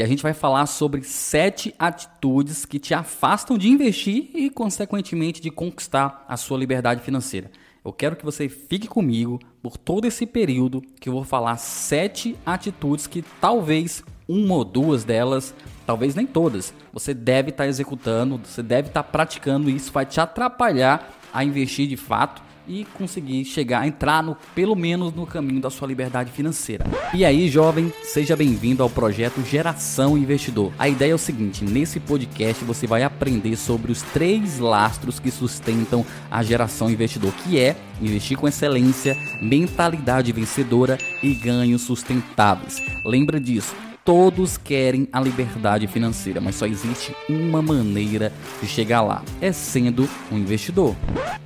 e a gente vai falar sobre sete atitudes que te afastam de investir e, consequentemente, de conquistar a sua liberdade financeira. Eu quero que você fique comigo por todo esse período que eu vou falar sete atitudes que talvez uma ou duas delas, talvez nem todas, você deve estar tá executando, você deve estar tá praticando e isso vai te atrapalhar a investir de fato e conseguir chegar, entrar no, pelo menos no caminho da sua liberdade financeira. E aí, jovem, seja bem-vindo ao projeto Geração Investidor. A ideia é o seguinte: nesse podcast você vai aprender sobre os três lastros que sustentam a geração investidor, que é investir com excelência, mentalidade vencedora e ganhos sustentáveis. Lembra disso? Todos querem a liberdade financeira, mas só existe uma maneira de chegar lá: é sendo um investidor.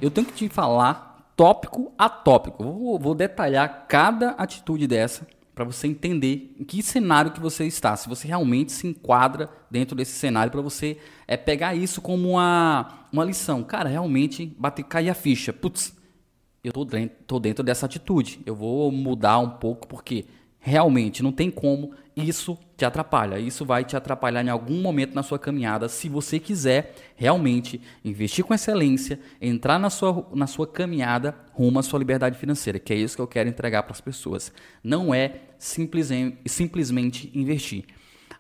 Eu tenho que te falar tópico a tópico. Vou, vou detalhar cada atitude dessa para você entender em que cenário que você está, se você realmente se enquadra dentro desse cenário para você é pegar isso como uma, uma lição. Cara, realmente bater cair a ficha. Putz, eu tô dentro, tô dentro dessa atitude. Eu vou mudar um pouco porque realmente não tem como isso te atrapalha. Isso vai te atrapalhar em algum momento na sua caminhada se você quiser realmente investir com excelência, entrar na sua, na sua caminhada rumo à sua liberdade financeira, que é isso que eu quero entregar para as pessoas. Não é simples, simplesmente investir.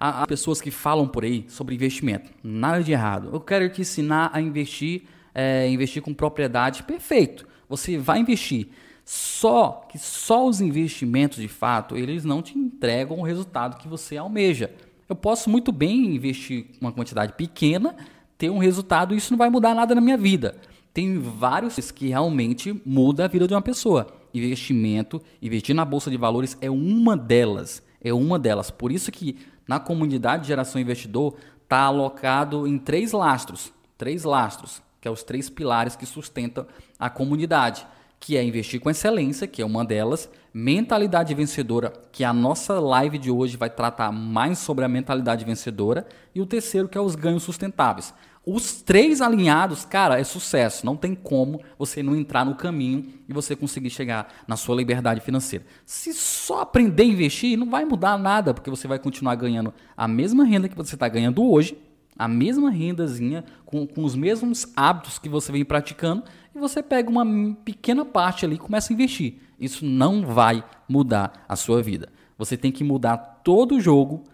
Há, pessoas que falam por aí sobre investimento. Nada de errado. Eu quero te ensinar a investir, é, investir com propriedade. Perfeito. Você vai investir. Só que só os investimentos de fato, eles não te entregam o resultado que você almeja. Eu posso muito bem investir uma quantidade pequena, ter um resultado isso não vai mudar nada na minha vida. Tem vários que realmente muda a vida de uma pessoa. Investimento, investir na bolsa de valores é uma delas. É uma delas. Por isso que na comunidade de geração investidor está alocado em três lastros, três lastros, que é os três pilares que sustentam a comunidade que é investir com excelência, que é uma delas, mentalidade vencedora, que a nossa live de hoje vai tratar mais sobre a mentalidade vencedora, e o terceiro que é os ganhos sustentáveis. Os três alinhados, cara, é sucesso. Não tem como você não entrar no caminho e você conseguir chegar na sua liberdade financeira. Se só aprender a investir, não vai mudar nada, porque você vai continuar ganhando a mesma renda que você está ganhando hoje, a mesma rendazinha, com, com os mesmos hábitos que você vem praticando, e você pega uma pequena parte ali e começa a investir. Isso não vai mudar a sua vida. Você tem que mudar todo o jogo,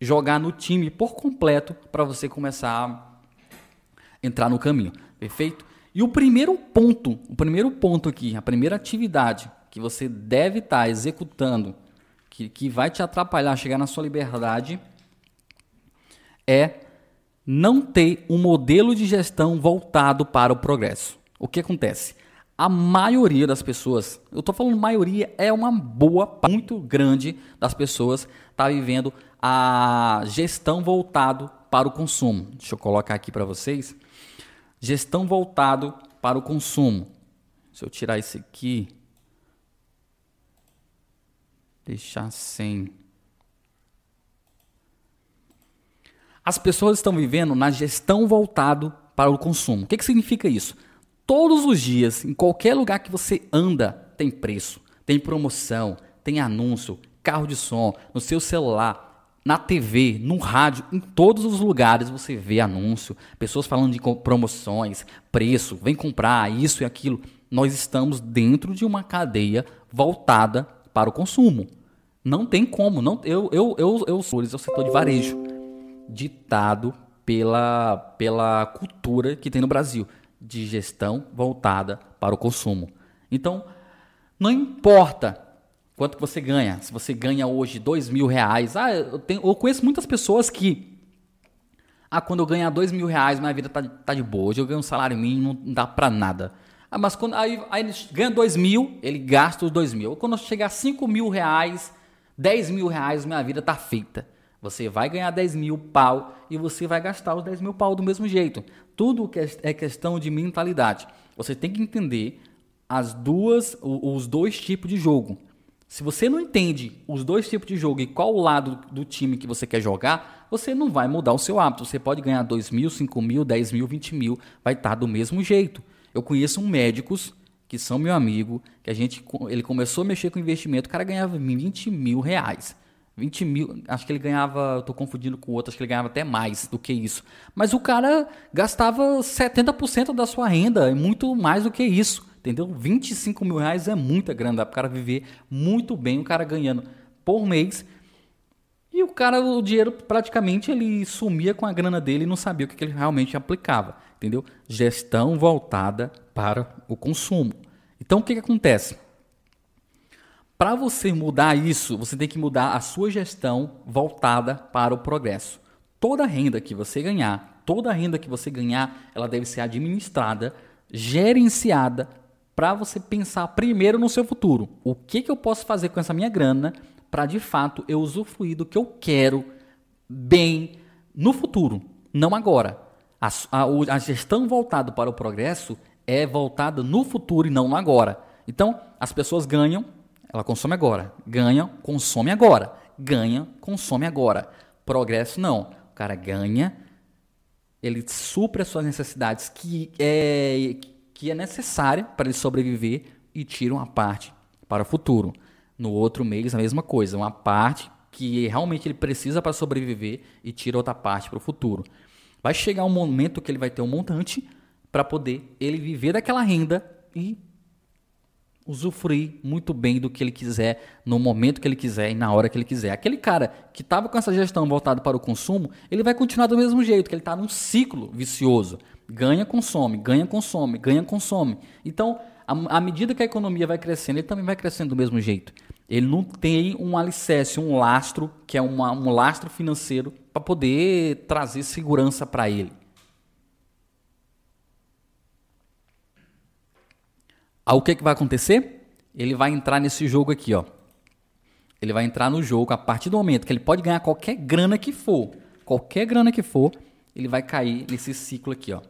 jogar no time por completo para você começar a entrar no caminho. Perfeito? E o primeiro ponto, o primeiro ponto aqui, a primeira atividade que você deve estar tá executando, que, que vai te atrapalhar a chegar na sua liberdade, é não ter um modelo de gestão voltado para o progresso. O que acontece? A maioria das pessoas, eu estou falando maioria, é uma boa, muito grande das pessoas está vivendo a gestão voltado para o consumo. Deixa eu colocar aqui para vocês. Gestão voltado para o consumo. Se eu tirar esse aqui, deixar sem. As pessoas estão vivendo na gestão voltado para o consumo. O que, que significa isso? Todos os dias, em qualquer lugar que você anda, tem preço, tem promoção, tem anúncio, carro de som, no seu celular, na TV, no rádio, em todos os lugares você vê anúncio, pessoas falando de promoções, preço, vem comprar isso e aquilo. Nós estamos dentro de uma cadeia voltada para o consumo. Não tem como. Não, eu, eu, eu, eu sou o setor de varejo, ditado pela, pela cultura que tem no Brasil de gestão voltada para o consumo. Então, não importa quanto você ganha. Se você ganha hoje dois mil reais, ah, eu, tenho, eu conheço muitas pessoas que, ah, quando eu ganhar dois mil reais, minha vida tá, tá de boa. Hoje eu ganho um salário mínimo, não dá para nada. Ah, mas quando aí, aí ele ganha dois mil, ele gasta os dois mil. Quando chegar a cinco mil reais, dez mil reais, minha vida tá feita. Você vai ganhar 10 mil pau e você vai gastar os 10 mil pau do mesmo jeito. Tudo é questão de mentalidade. Você tem que entender as duas, os dois tipos de jogo. Se você não entende os dois tipos de jogo e qual lado do time que você quer jogar, você não vai mudar o seu hábito. Você pode ganhar 2 mil, 5 mil, 10 mil, 20 mil, vai estar do mesmo jeito. Eu conheço um médicos que são meu amigo, que a gente ele começou a mexer com investimento, o cara ganhava 20 mil reais. 20 mil, acho que ele ganhava, eu tô confundindo com outro, acho que ele ganhava até mais do que isso. Mas o cara gastava 70% da sua renda, muito mais do que isso, entendeu? 25 mil reais é muita grana, dá pro cara viver muito bem, o cara ganhando por mês. E o cara, o dinheiro praticamente ele sumia com a grana dele e não sabia o que ele realmente aplicava, entendeu? Gestão voltada para o consumo. Então o que, que acontece? Para você mudar isso, você tem que mudar a sua gestão voltada para o progresso. Toda renda que você ganhar, toda renda que você ganhar, ela deve ser administrada, gerenciada para você pensar primeiro no seu futuro. O que, que eu posso fazer com essa minha grana para de fato eu usufruir do que eu quero bem no futuro, não agora. A, a, a gestão voltada para o progresso é voltada no futuro e não agora. Então, as pessoas ganham ela consome agora. Ganha, consome agora. Ganha, consome agora. Progresso não. O cara ganha, ele supre as suas necessidades que é, que é necessária para ele sobreviver e tira uma parte para o futuro. No outro mês, a mesma coisa. Uma parte que realmente ele precisa para sobreviver e tira outra parte para o futuro. Vai chegar um momento que ele vai ter um montante para poder ele viver daquela renda e usufruir muito bem do que ele quiser, no momento que ele quiser e na hora que ele quiser. Aquele cara que estava com essa gestão voltada para o consumo, ele vai continuar do mesmo jeito, que ele está num ciclo vicioso. Ganha, consome, ganha, consome, ganha, consome. Então, à medida que a economia vai crescendo, ele também vai crescendo do mesmo jeito. Ele não tem um alicerce, um lastro, que é uma, um lastro financeiro, para poder trazer segurança para ele. Aí o que, que vai acontecer? Ele vai entrar nesse jogo aqui, ó. Ele vai entrar no jogo a partir do momento que ele pode ganhar qualquer grana que for, qualquer grana que for, ele vai cair nesse ciclo aqui, ó.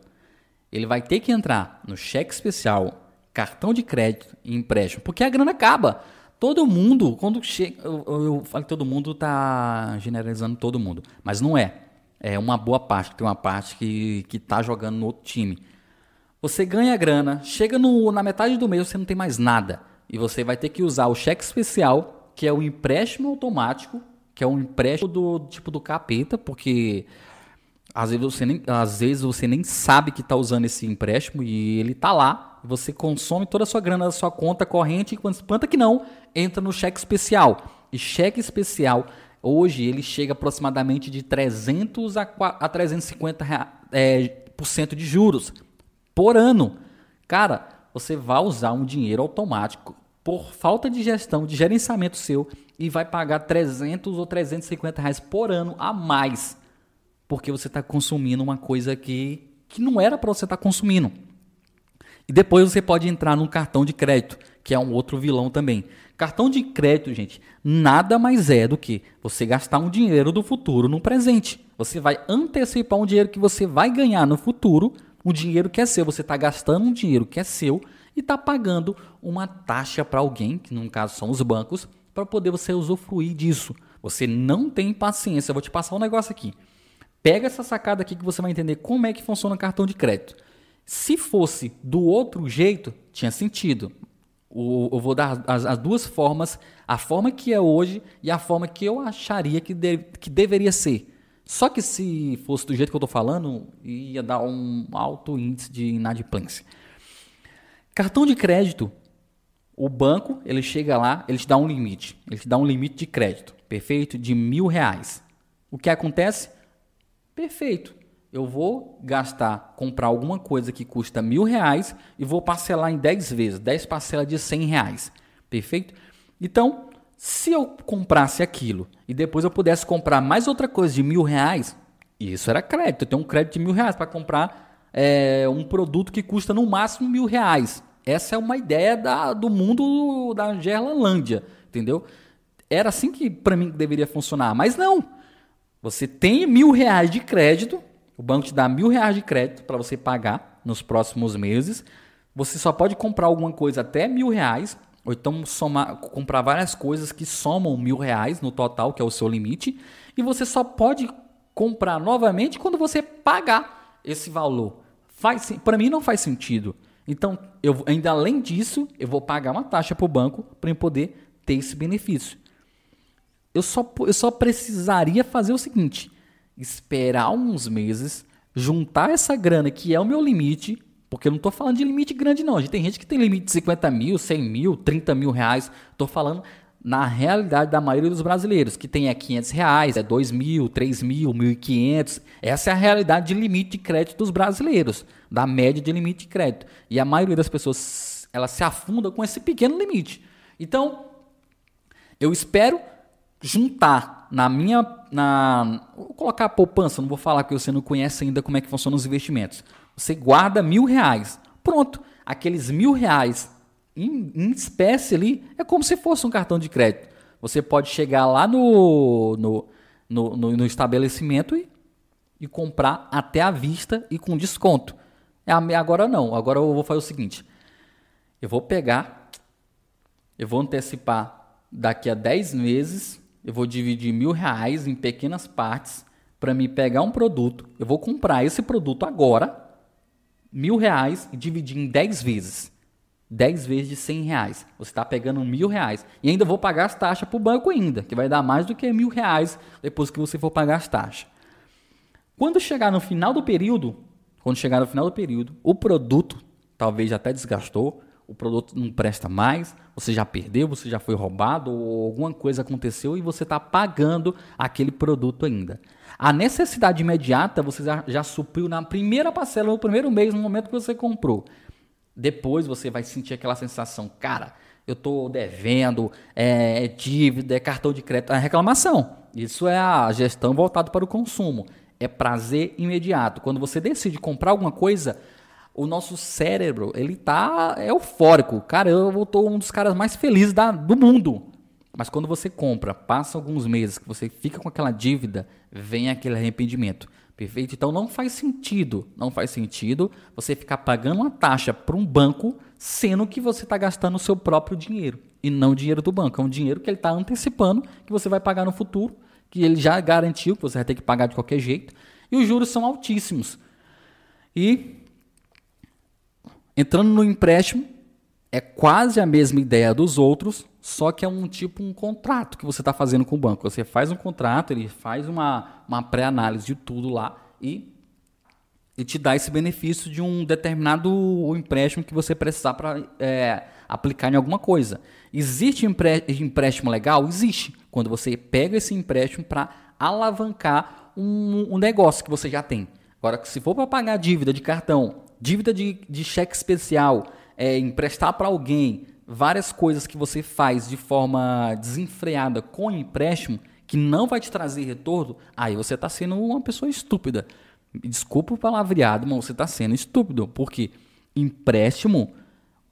Ele vai ter que entrar no cheque especial, cartão de crédito e empréstimo, porque a grana acaba. Todo mundo, quando chega, eu, eu falo que todo mundo tá generalizando todo mundo, mas não é. É uma boa parte, tem uma parte que que tá jogando no outro time. Você ganha grana, chega no, na metade do mês você não tem mais nada. E você vai ter que usar o cheque especial, que é o empréstimo automático, que é um empréstimo do tipo do capeta, porque às vezes você nem, às vezes você nem sabe que está usando esse empréstimo e ele está lá. Você consome toda a sua grana da sua conta corrente, enquanto planta que não, entra no cheque especial. E cheque especial, hoje, ele chega aproximadamente de 300 a, a 350 é, por cento de juros por ano. Cara, você vai usar um dinheiro automático por falta de gestão, de gerenciamento seu e vai pagar 300 ou 350 reais por ano a mais porque você está consumindo uma coisa que, que não era para você estar tá consumindo. E depois você pode entrar no cartão de crédito, que é um outro vilão também. Cartão de crédito, gente, nada mais é do que você gastar um dinheiro do futuro no presente. Você vai antecipar um dinheiro que você vai ganhar no futuro um dinheiro que é seu. Você está gastando um dinheiro que é seu e está pagando uma taxa para alguém, que no caso são os bancos, para poder você usufruir disso. Você não tem paciência. Eu vou te passar um negócio aqui. Pega essa sacada aqui que você vai entender como é que funciona o cartão de crédito. Se fosse do outro jeito, tinha sentido. eu vou dar as, as, duas formas, a forma que é hoje e a forma que eu acharia que, de, que deveria ser. Só que se fosse do jeito que eu estou falando, ia dar um alto índice de inadimplência. Cartão de crédito, o banco ele chega lá, ele te dá um limite, ele te dá um limite de crédito, perfeito, de mil reais. O que acontece? Perfeito. Eu vou gastar, comprar alguma coisa que custa mil reais e vou parcelar em 10 vezes, 10 parcelas de 100 reais. Perfeito? Então, se eu comprasse aquilo e depois eu pudesse comprar mais outra coisa de mil reais, isso era crédito. Eu tenho um crédito de mil reais para comprar é, um produto que custa no máximo mil reais. Essa é uma ideia da, do mundo da Gerlândia, entendeu? Era assim que para mim deveria funcionar, mas não. Você tem mil reais de crédito, o banco te dá mil reais de crédito para você pagar nos próximos meses. Você só pode comprar alguma coisa até mil reais ou então somar, comprar várias coisas que somam mil reais no total, que é o seu limite, e você só pode comprar novamente quando você pagar esse valor. Faz, para mim não faz sentido. Então, eu ainda além disso, eu vou pagar uma taxa para o banco para poder ter esse benefício. eu só, eu só precisaria fazer o seguinte: esperar uns meses, juntar essa grana que é o meu limite, porque eu não estou falando de limite grande, não. A gente tem gente que tem limite de 50 mil, 100 mil, 30 mil reais. Estou falando na realidade da maioria dos brasileiros, que tem é 500 reais, é 2 mil, 3 mil, 1.500. Essa é a realidade de limite de crédito dos brasileiros, da média de limite de crédito. E a maioria das pessoas, ela se afunda com esse pequeno limite. Então, eu espero juntar na minha, na, vou colocar a poupança, não vou falar que você não conhece ainda como é que funcionam os investimentos. Você guarda mil reais, pronto, aqueles mil reais em, em espécie ali, é como se fosse um cartão de crédito. Você pode chegar lá no, no, no, no, no estabelecimento e, e comprar até à vista e com desconto. É, agora não, agora eu vou fazer o seguinte: eu vou pegar, eu vou antecipar daqui a 10 meses, eu vou dividir mil reais em pequenas partes para me pegar um produto. Eu vou comprar esse produto agora, mil reais, e dividir em 10 vezes. 10 vezes de 100 reais. Você está pegando mil reais. E ainda vou pagar as taxas para o banco ainda, que vai dar mais do que mil reais depois que você for pagar as taxas. Quando chegar no final do período, quando chegar no final do período, o produto talvez até desgastou, o produto não presta mais, você já perdeu, você já foi roubado ou alguma coisa aconteceu e você está pagando aquele produto ainda. A necessidade imediata você já, já supriu na primeira parcela, no primeiro mês, no momento que você comprou. Depois você vai sentir aquela sensação, cara, eu estou devendo, é, dívida, é cartão de crédito, é reclamação. Isso é a gestão voltada para o consumo. É prazer imediato. Quando você decide comprar alguma coisa, o nosso cérebro, ele tá eufórico. Cara, eu estou um dos caras mais felizes da, do mundo. Mas quando você compra, passa alguns meses que você fica com aquela dívida, vem aquele arrependimento. Perfeito? Então não faz sentido, não faz sentido você ficar pagando uma taxa para um banco, sendo que você está gastando o seu próprio dinheiro e não o dinheiro do banco. É um dinheiro que ele está antecipando que você vai pagar no futuro, que ele já garantiu que você vai ter que pagar de qualquer jeito, e os juros são altíssimos. E entrando no empréstimo, é quase a mesma ideia dos outros, só que é um tipo um contrato que você está fazendo com o banco. Você faz um contrato, ele faz uma, uma pré-análise de tudo lá e, e te dá esse benefício de um determinado empréstimo que você precisar para é, aplicar em alguma coisa. Existe empréstimo legal? Existe. Quando você pega esse empréstimo para alavancar um, um negócio que você já tem. Agora, se for para pagar dívida de cartão, dívida de, de cheque especial, é, emprestar para alguém, várias coisas que você faz de forma desenfreada com empréstimo que não vai te trazer retorno, aí você está sendo uma pessoa estúpida. Desculpa o palavreado, mas você está sendo estúpido. Porque empréstimo,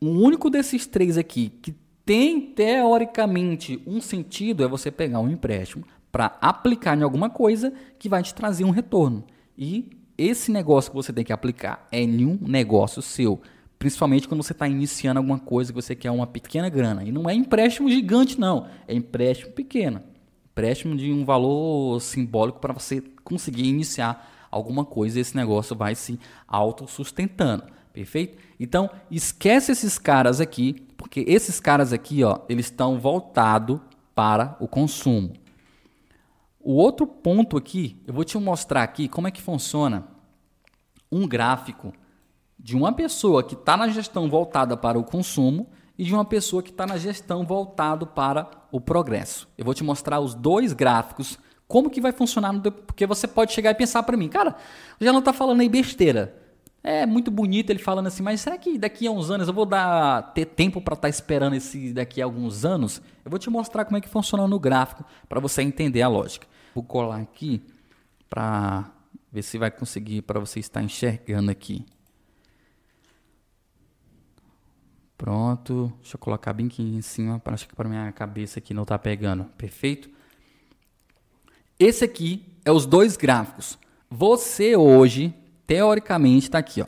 o único desses três aqui que tem teoricamente um sentido é você pegar um empréstimo para aplicar em alguma coisa que vai te trazer um retorno. E esse negócio que você tem que aplicar é nenhum negócio seu. Principalmente quando você está iniciando alguma coisa que você quer uma pequena grana. E não é empréstimo gigante, não. É empréstimo pequeno. Empréstimo de um valor simbólico para você conseguir iniciar alguma coisa e esse negócio vai se autossustentando. Perfeito? Então, esquece esses caras aqui, porque esses caras aqui, ó, eles estão voltados para o consumo. O outro ponto aqui, eu vou te mostrar aqui como é que funciona um gráfico de uma pessoa que está na gestão voltada para o consumo e de uma pessoa que está na gestão voltado para o progresso. Eu vou te mostrar os dois gráficos, como que vai funcionar, porque você pode chegar e pensar para mim, cara, já não está falando aí besteira. É muito bonito ele falando assim, mas será que daqui a uns anos eu vou dar ter tempo para estar tá esperando esse daqui a alguns anos? Eu vou te mostrar como é que funciona no gráfico para você entender a lógica. Vou colar aqui para ver se vai conseguir para você estar enxergando aqui. Pronto. Deixa eu colocar bem aqui em cima, para acho que para minha cabeça aqui não tá pegando. Perfeito? Esse aqui é os dois gráficos. Você hoje, teoricamente, está aqui, ó.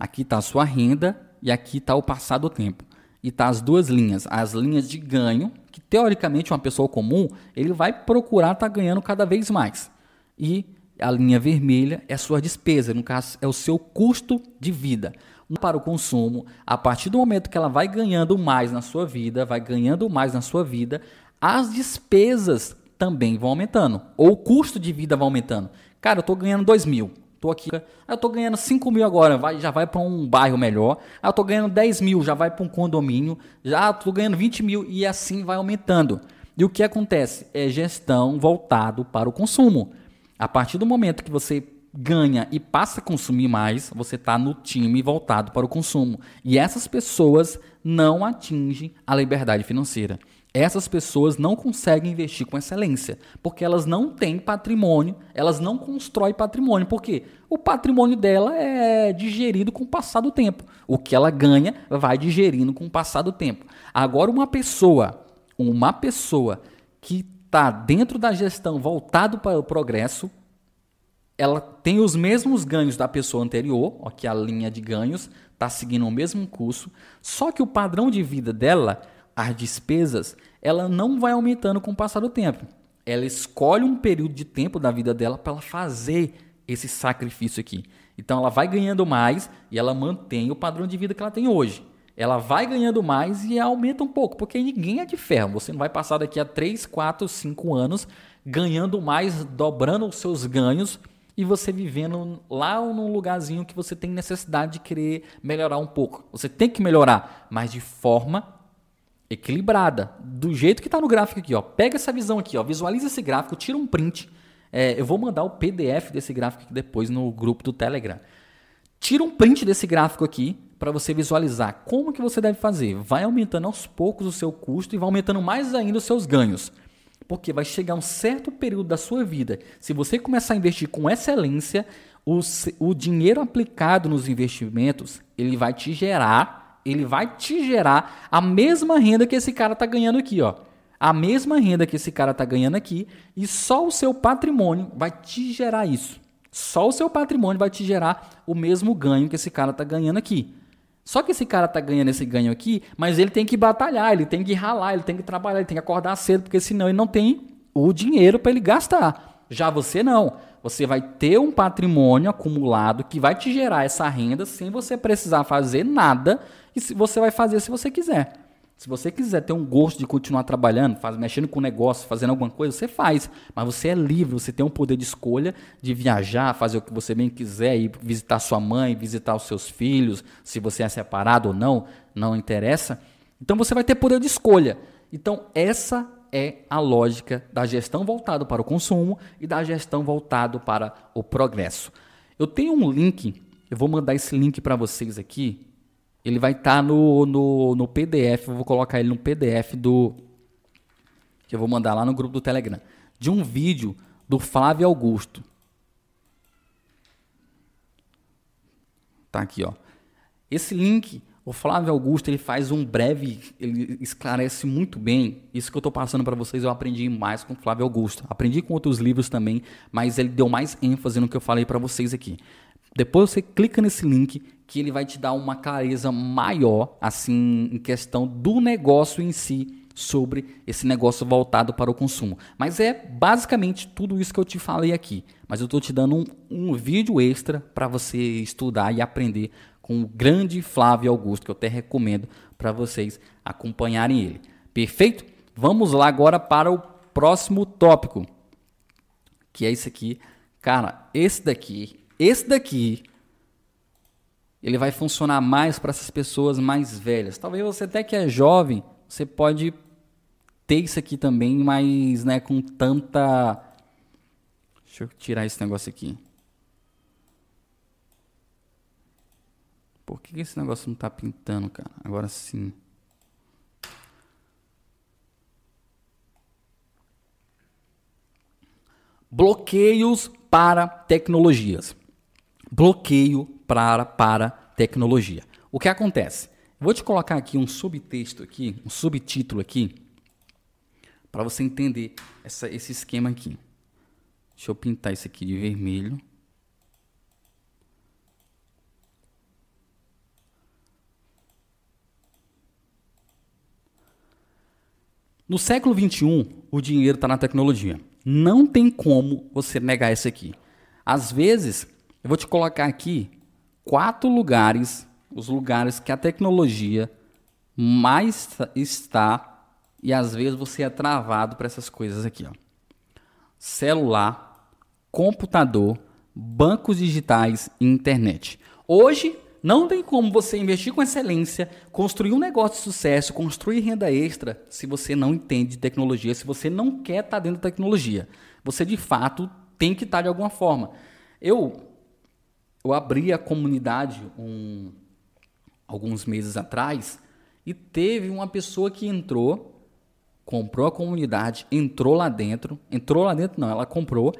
Aqui está a sua renda e aqui está o passado do tempo. E tá as duas linhas, as linhas de ganho, que teoricamente uma pessoa comum, ele vai procurar estar tá ganhando cada vez mais. E a linha vermelha é a sua despesa, no caso é o seu custo de vida para o consumo, a partir do momento que ela vai ganhando mais na sua vida, vai ganhando mais na sua vida, as despesas também vão aumentando. Ou o custo de vida vai aumentando. Cara, eu estou ganhando 2 mil. Tô aqui, eu estou ganhando 5 mil agora, vai, já vai para um bairro melhor. eu estou ganhando 10 mil, já vai para um condomínio. Já estou ganhando 20 mil e assim vai aumentando. E o que acontece? É gestão voltado para o consumo. A partir do momento que você ganha e passa a consumir mais, você está no time voltado para o consumo. E essas pessoas não atingem a liberdade financeira. Essas pessoas não conseguem investir com excelência, porque elas não têm patrimônio, elas não constroem patrimônio. Por quê? O patrimônio dela é digerido com o passar do tempo. O que ela ganha vai digerindo com o passar do tempo. Agora, uma pessoa uma pessoa que está dentro da gestão voltado para o progresso, ela tem os mesmos ganhos da pessoa anterior, ó, que a linha de ganhos está seguindo o mesmo curso, só que o padrão de vida dela, as despesas, ela não vai aumentando com o passar do tempo. Ela escolhe um período de tempo da vida dela para fazer esse sacrifício aqui. Então ela vai ganhando mais e ela mantém o padrão de vida que ela tem hoje ela vai ganhando mais e aumenta um pouco, porque ninguém é de ferro. Você não vai passar daqui a 3, 4, 5 anos ganhando mais, dobrando os seus ganhos e você vivendo lá num lugarzinho que você tem necessidade de querer melhorar um pouco. Você tem que melhorar, mas de forma equilibrada, do jeito que está no gráfico aqui. Ó. Pega essa visão aqui, ó, visualiza esse gráfico, tira um print. É, eu vou mandar o PDF desse gráfico aqui depois no grupo do Telegram. Tira um print desse gráfico aqui para você visualizar como que você deve fazer. Vai aumentando aos poucos o seu custo e vai aumentando mais ainda os seus ganhos. Porque vai chegar um certo período da sua vida, se você começar a investir com excelência, o, o dinheiro aplicado nos investimentos, ele vai te gerar, ele vai te gerar a mesma renda que esse cara está ganhando aqui, ó. A mesma renda que esse cara está ganhando aqui e só o seu patrimônio vai te gerar isso. Só o seu patrimônio vai te gerar o mesmo ganho que esse cara está ganhando aqui. Só que esse cara tá ganhando esse ganho aqui, mas ele tem que batalhar, ele tem que ralar, ele tem que trabalhar, ele tem que acordar cedo, porque senão ele não tem o dinheiro para ele gastar. Já você não. Você vai ter um patrimônio acumulado que vai te gerar essa renda sem você precisar fazer nada e você vai fazer se você quiser. Se você quiser ter um gosto de continuar trabalhando, faz, mexendo com o negócio, fazendo alguma coisa, você faz. Mas você é livre, você tem um poder de escolha de viajar, fazer o que você bem quiser, ir visitar sua mãe, visitar os seus filhos, se você é separado ou não, não interessa. Então você vai ter poder de escolha. Então essa é a lógica da gestão voltada para o consumo e da gestão voltada para o progresso. Eu tenho um link, eu vou mandar esse link para vocês aqui, ele vai estar tá no, no, no PDF, eu vou colocar ele no PDF do. Que eu vou mandar lá no grupo do Telegram. De um vídeo do Flávio Augusto. Tá aqui, ó. Esse link, o Flávio Augusto, ele faz um breve, ele esclarece muito bem isso que eu estou passando para vocês. Eu aprendi mais com o Flávio Augusto. Aprendi com outros livros também, mas ele deu mais ênfase no que eu falei para vocês aqui. Depois você clica nesse link que ele vai te dar uma clareza maior, assim, em questão do negócio em si, sobre esse negócio voltado para o consumo. Mas é basicamente tudo isso que eu te falei aqui. Mas eu estou te dando um, um vídeo extra para você estudar e aprender com o grande Flávio Augusto, que eu até recomendo para vocês acompanharem ele. Perfeito? Vamos lá agora para o próximo tópico, que é esse aqui. Cara, esse daqui, esse daqui ele vai funcionar mais para essas pessoas mais velhas. Talvez você até que é jovem, você pode ter isso aqui também, mas né, com tanta. Deixa eu tirar esse negócio aqui. Por que esse negócio não está pintando, cara? Agora sim. Bloqueios para tecnologias. Bloqueio para, para tecnologia. O que acontece? Vou te colocar aqui um subtexto aqui, um subtítulo aqui, para você entender essa, esse esquema aqui. Deixa eu pintar isso aqui de vermelho. No século XXI, o dinheiro está na tecnologia. Não tem como você negar isso aqui. Às vezes, eu vou te colocar aqui quatro lugares, os lugares que a tecnologia mais está e às vezes você é travado para essas coisas aqui, ó. celular, computador, bancos digitais e internet. Hoje, não tem como você investir com excelência, construir um negócio de sucesso, construir renda extra, se você não entende de tecnologia, se você não quer estar dentro da tecnologia. Você, de fato, tem que estar de alguma forma. Eu, eu abri a comunidade um, alguns meses atrás e teve uma pessoa que entrou, comprou a comunidade, entrou lá dentro, entrou lá dentro não, ela comprou,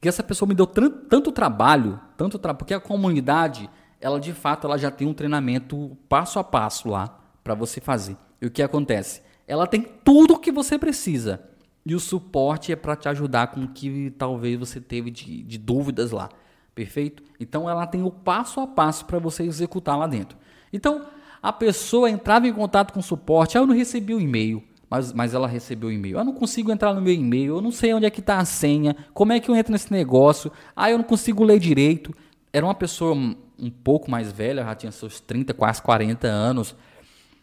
que essa pessoa me deu tanto trabalho, tanto trabalho, porque a comunidade, ela de fato, ela já tem um treinamento passo a passo lá para você fazer. E o que acontece? Ela tem tudo o que você precisa. E o suporte é para te ajudar com o que talvez você teve de, de dúvidas lá. Perfeito? Então ela tem o passo a passo para você executar lá dentro. Então, a pessoa entrava em contato com o suporte, ah, eu não recebi o e-mail, mas, mas ela recebeu o e-mail. Eu não consigo entrar no meu e-mail, eu não sei onde é que está a senha, como é que eu entro nesse negócio, ah, eu não consigo ler direito. Era uma pessoa um pouco mais velha, já tinha seus 30, quase 40 anos,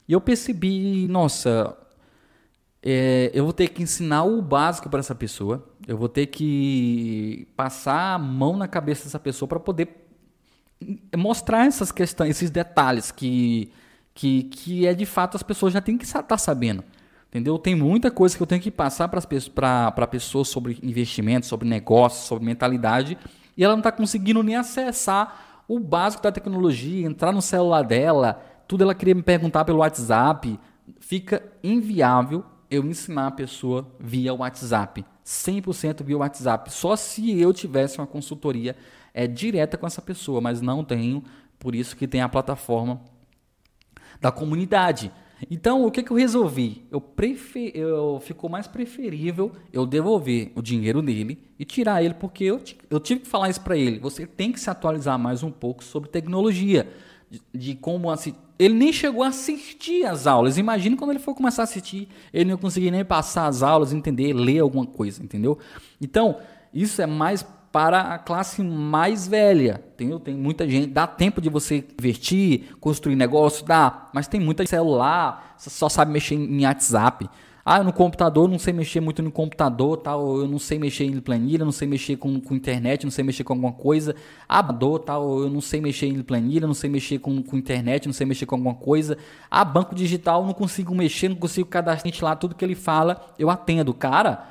e eu percebi, nossa, é, eu vou ter que ensinar o básico para essa pessoa, eu vou ter que passar a mão na cabeça dessa pessoa para poder mostrar essas questões, esses detalhes que, que, que é de fato as pessoas já têm que estar tá sabendo. Entendeu? Tem muita coisa que eu tenho que passar para a pessoa sobre investimento, sobre negócio, sobre mentalidade, e ela não está conseguindo nem acessar o básico da tecnologia, entrar no celular dela, tudo ela queria me perguntar pelo WhatsApp. Fica inviável eu ensinar a pessoa via WhatsApp. 100% via WhatsApp. Só se eu tivesse uma consultoria é direta com essa pessoa, mas não tenho, por isso que tem a plataforma da comunidade. Então, o que, que eu resolvi? Eu, prefer... eu ficou mais preferível eu devolver o dinheiro dele e tirar ele, porque eu, eu tive que falar isso para ele. Você tem que se atualizar mais um pouco sobre tecnologia, de, de como assim. Ele nem chegou a assistir as aulas. Imagine quando ele for começar a assistir, ele não conseguir nem passar as aulas, entender, ler alguma coisa, entendeu? Então, isso é mais para a classe mais velha. Tem, tem muita gente, dá tempo de você investir, construir negócio, dá, mas tem muita celular, só sabe mexer em WhatsApp. Ah, no computador, não sei mexer muito no computador, tal, eu não sei mexer em planilha, não sei mexer com, com internet, não sei mexer com alguma coisa. Abador, tal, eu não sei mexer em planilha, não sei mexer com, com internet, não sei mexer com alguma coisa. Ah, banco digital, não consigo mexer, não consigo cadastrar lá tudo que ele fala, eu atendo. Cara,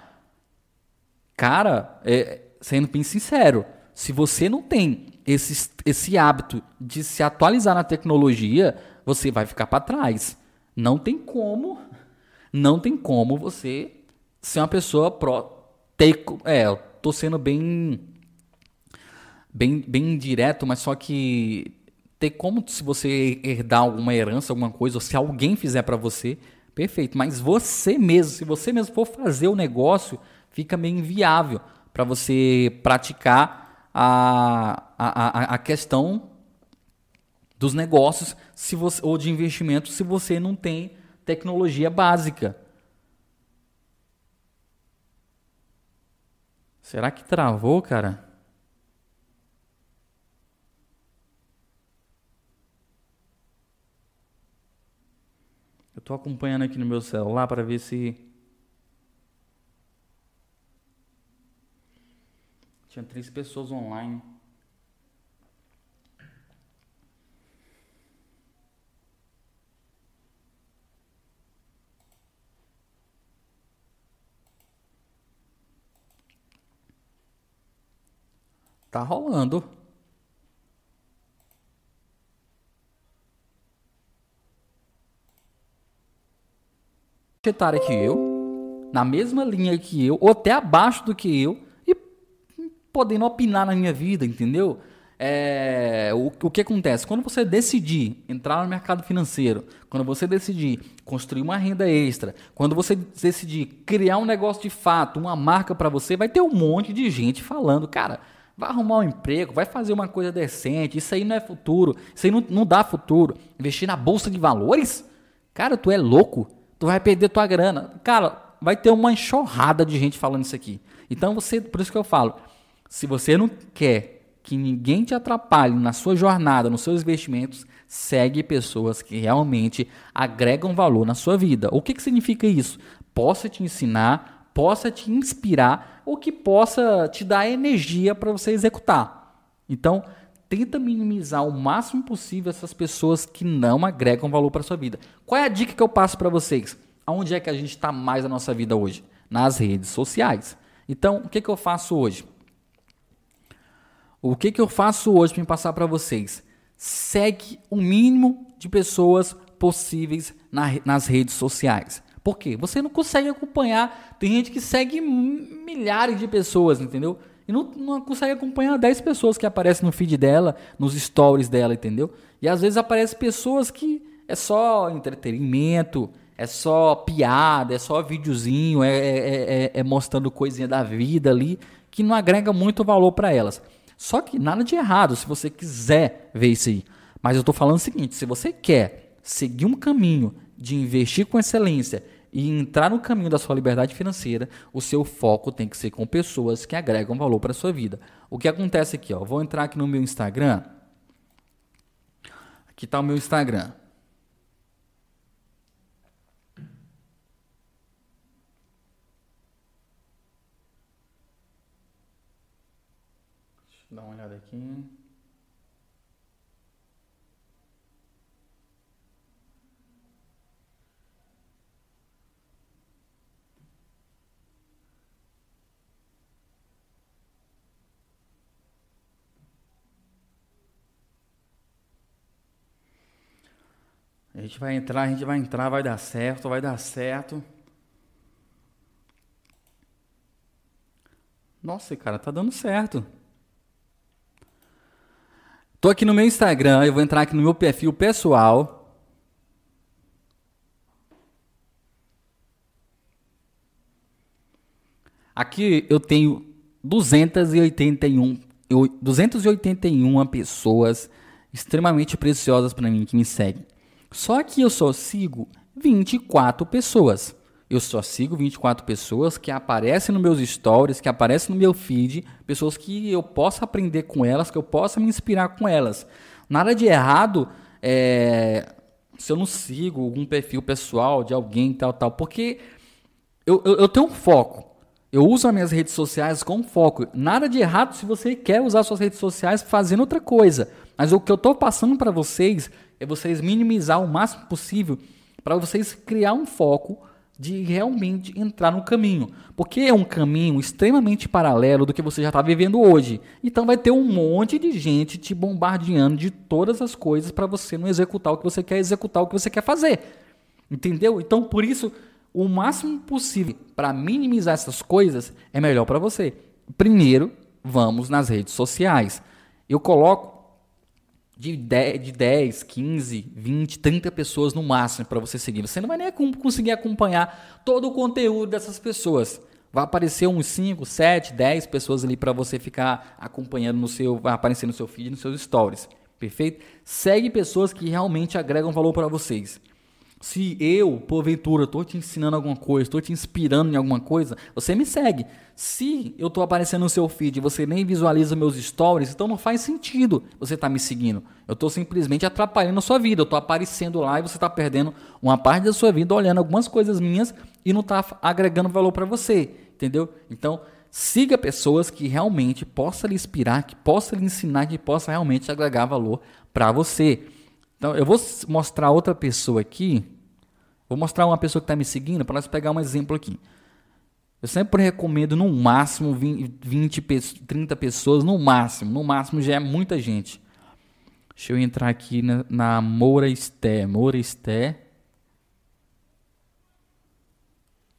cara, é, sendo bem sincero, se você não tem esse, esse hábito de se atualizar na tecnologia, você vai ficar para trás. Não tem como, não tem como você ser uma pessoa pro. Ter, é, eu tô sendo bem, bem, bem direto, mas só que ter como se você herdar alguma herança, alguma coisa, ou se alguém fizer para você, perfeito. Mas você mesmo, se você mesmo for fazer o negócio, fica meio inviável para você praticar a, a, a questão dos negócios se você, ou de investimento se você não tem tecnologia básica. Será que travou, cara? Eu estou acompanhando aqui no meu celular para ver se Tinha três pessoas online. Tá rolando. etária que eu, na mesma linha que eu, ou até abaixo do que eu, podendo opinar na minha vida, entendeu? É, o, o que acontece? Quando você decidir entrar no mercado financeiro, quando você decidir construir uma renda extra, quando você decidir criar um negócio de fato, uma marca para você, vai ter um monte de gente falando, cara, vai arrumar um emprego, vai fazer uma coisa decente, isso aí não é futuro, isso aí não, não dá futuro. Investir na bolsa de valores? Cara, tu é louco, tu vai perder tua grana. Cara, vai ter uma enxurrada de gente falando isso aqui. Então você, por isso que eu falo, se você não quer que ninguém te atrapalhe na sua jornada, nos seus investimentos, segue pessoas que realmente agregam valor na sua vida. O que, que significa isso? Posso te ensinar, possa te inspirar ou que possa te dar energia para você executar. Então, tenta minimizar o máximo possível essas pessoas que não agregam valor para sua vida. Qual é a dica que eu passo para vocês? Aonde é que a gente está mais na nossa vida hoje? Nas redes sociais. Então, o que, que eu faço hoje? O que, que eu faço hoje para passar para vocês? Segue o mínimo de pessoas possíveis na, nas redes sociais. Por quê? Você não consegue acompanhar. Tem gente que segue milhares de pessoas, entendeu? E não, não consegue acompanhar 10 pessoas que aparecem no feed dela, nos stories dela, entendeu? E às vezes aparecem pessoas que é só entretenimento, é só piada, é só videozinho, é, é, é, é mostrando coisinha da vida ali, que não agrega muito valor para elas. Só que nada de errado se você quiser ver isso aí. Mas eu estou falando o seguinte: se você quer seguir um caminho de investir com excelência e entrar no caminho da sua liberdade financeira, o seu foco tem que ser com pessoas que agregam valor para a sua vida. O que acontece aqui? Ó, vou entrar aqui no meu Instagram. Aqui está o meu Instagram. Deixa eu dar uma olhada aqui. A gente vai entrar, a gente vai entrar, vai dar certo, vai dar certo. Nossa, cara, tá dando certo. Tô aqui no meu Instagram, eu vou entrar aqui no meu perfil pessoal. Aqui eu tenho 281, 281 pessoas extremamente preciosas para mim que me seguem. Só que eu só sigo 24 pessoas. Eu só sigo 24 pessoas que aparecem nos meus stories, que aparecem no meu feed, pessoas que eu possa aprender com elas, que eu possa me inspirar com elas. Nada de errado é, se eu não sigo algum perfil pessoal de alguém tal, tal, porque eu, eu, eu tenho um foco. Eu uso as minhas redes sociais com foco. Nada de errado se você quer usar suas redes sociais fazendo outra coisa. Mas o que eu estou passando para vocês é vocês minimizar o máximo possível para vocês criar um foco de realmente entrar no caminho. Porque é um caminho extremamente paralelo do que você já está vivendo hoje. Então vai ter um monte de gente te bombardeando de todas as coisas para você não executar o que você quer executar o que você quer fazer. Entendeu? Então por isso, o máximo possível para minimizar essas coisas é melhor para você. Primeiro, vamos nas redes sociais. Eu coloco de 10, de 10, 15, 20, 30 pessoas no máximo para você seguir. Você não vai nem conseguir acompanhar todo o conteúdo dessas pessoas. Vai aparecer uns 5, 7, 10 pessoas ali para você ficar acompanhando no seu, vai aparecer no seu feed, nos seus stories. Perfeito? Segue pessoas que realmente agregam valor para vocês. Se eu, porventura, estou te ensinando alguma coisa, estou te inspirando em alguma coisa, você me segue. Se eu estou aparecendo no seu feed e você nem visualiza meus stories, então não faz sentido você estar tá me seguindo. Eu estou simplesmente atrapalhando a sua vida. Eu estou aparecendo lá e você está perdendo uma parte da sua vida olhando algumas coisas minhas e não está agregando valor para você. Entendeu? Então, siga pessoas que realmente possam lhe inspirar, que possam lhe ensinar, que possam realmente agregar valor para você. Então, eu vou mostrar outra pessoa aqui Vou mostrar uma pessoa que está me seguindo para nós pegar um exemplo aqui. Eu sempre recomendo no máximo 20, 30 pessoas, no máximo. No máximo já é muita gente. Deixa eu entrar aqui na, na Moura Esté. Moura Esté.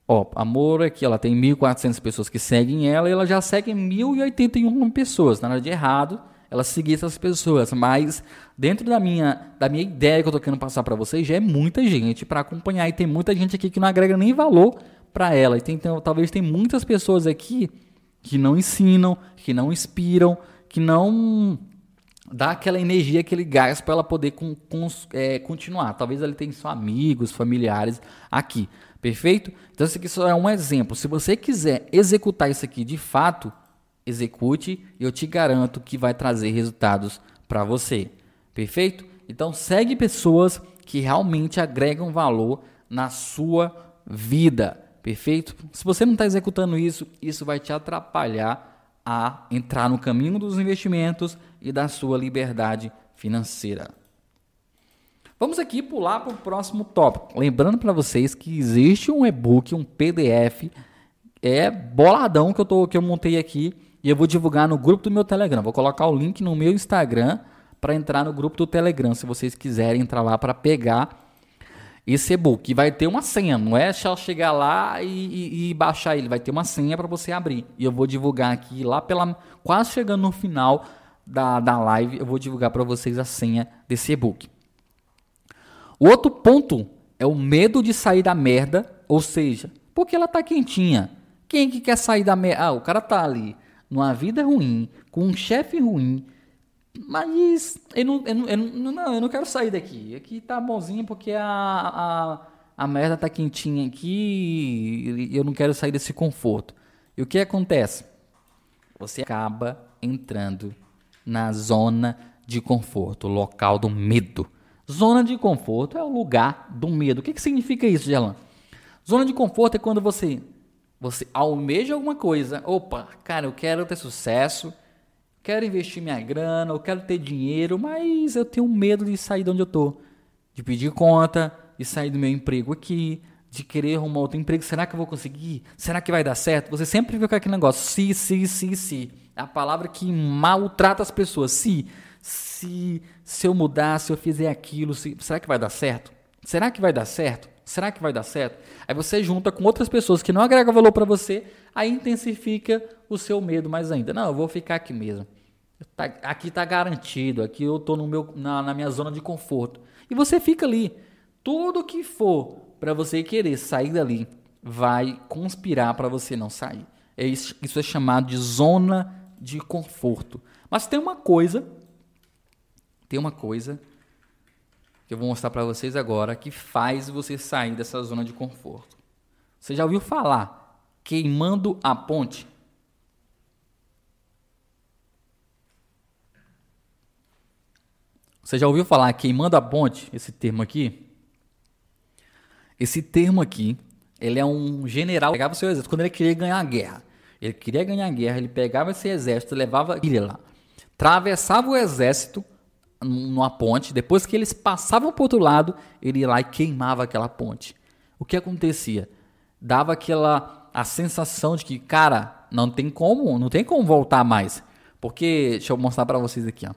Ó, a Moura aqui, ela tem 1.400 pessoas que seguem ela e ela já segue 1.081 pessoas. Nada de errado ela seguir essas pessoas, mas dentro da minha, da minha ideia que eu tô querendo passar para vocês, já é muita gente para acompanhar e tem muita gente aqui que não agrega nem valor para ela. E tem, então, talvez tem muitas pessoas aqui que não ensinam, que não inspiram, que não dá aquela energia, aquele gás para ela poder com, com, é, continuar. Talvez ele tenha só amigos, familiares aqui. Perfeito? Então, isso aqui só é um exemplo. Se você quiser executar isso aqui de fato, execute e eu te garanto que vai trazer resultados para você. Perfeito? Então segue pessoas que realmente agregam valor na sua vida. Perfeito? Se você não está executando isso, isso vai te atrapalhar a entrar no caminho dos investimentos e da sua liberdade financeira. Vamos aqui pular para o próximo tópico. Lembrando para vocês que existe um e-book, um PDF, é boladão que eu, tô, que eu montei aqui e eu vou divulgar no grupo do meu Telegram. Vou colocar o link no meu Instagram para entrar no grupo do Telegram, se vocês quiserem entrar lá para pegar esse e-book. vai ter uma senha, não é só chegar lá e, e, e baixar ele, vai ter uma senha para você abrir. E eu vou divulgar aqui lá pela quase chegando no final da, da live, eu vou divulgar para vocês a senha desse e-book. O outro ponto é o medo de sair da merda, ou seja, porque ela tá quentinha. Quem que quer sair da merda? Ah, o cara tá ali numa vida ruim, com um chefe ruim, mas eu não, eu, não, eu, não, eu não quero sair daqui. Aqui tá bonzinho porque a, a, a merda tá quentinha aqui e eu não quero sair desse conforto. E o que acontece? Você acaba entrando na zona de conforto, local do medo. Zona de conforto é o lugar do medo. O que, que significa isso, Gelan? Zona de conforto é quando você você almeja alguma coisa. Opa, cara, eu quero ter sucesso, quero investir minha grana, eu quero ter dinheiro, mas eu tenho medo de sair de onde eu tô, de pedir conta, de sair do meu emprego aqui, de querer arrumar outro emprego. Será que eu vou conseguir? Será que vai dar certo? Você sempre fica aquele negócio, se, se, se, se. É a palavra que maltrata as pessoas. Se, se, se eu mudar, se eu fizer aquilo, se, será que vai dar certo? Será que vai dar certo? Será que vai dar certo? Aí você junta com outras pessoas que não agregam valor para você, aí intensifica o seu medo mais ainda. Não, eu vou ficar aqui mesmo. Tá, aqui está garantido, aqui eu estou na, na minha zona de conforto. E você fica ali. Tudo que for para você querer sair dali vai conspirar para você não sair. É isso, isso é chamado de zona de conforto. Mas tem uma coisa, tem uma coisa que eu vou mostrar para vocês agora que faz você sair dessa zona de conforto. Você já ouviu falar queimando a ponte? Você já ouviu falar queimando a ponte, esse termo aqui? Esse termo aqui, ele é um general pegava o seu exército quando ele queria ganhar a guerra. Ele queria ganhar a guerra, ele pegava esse exército, levava ele lá, atravessava o exército numa ponte, depois que eles passavam para o outro lado, ele ia lá e queimava aquela ponte. O que acontecia? Dava aquela a sensação de que, cara, não tem como, não tem como voltar mais. Porque, deixa eu mostrar para vocês aqui, ó.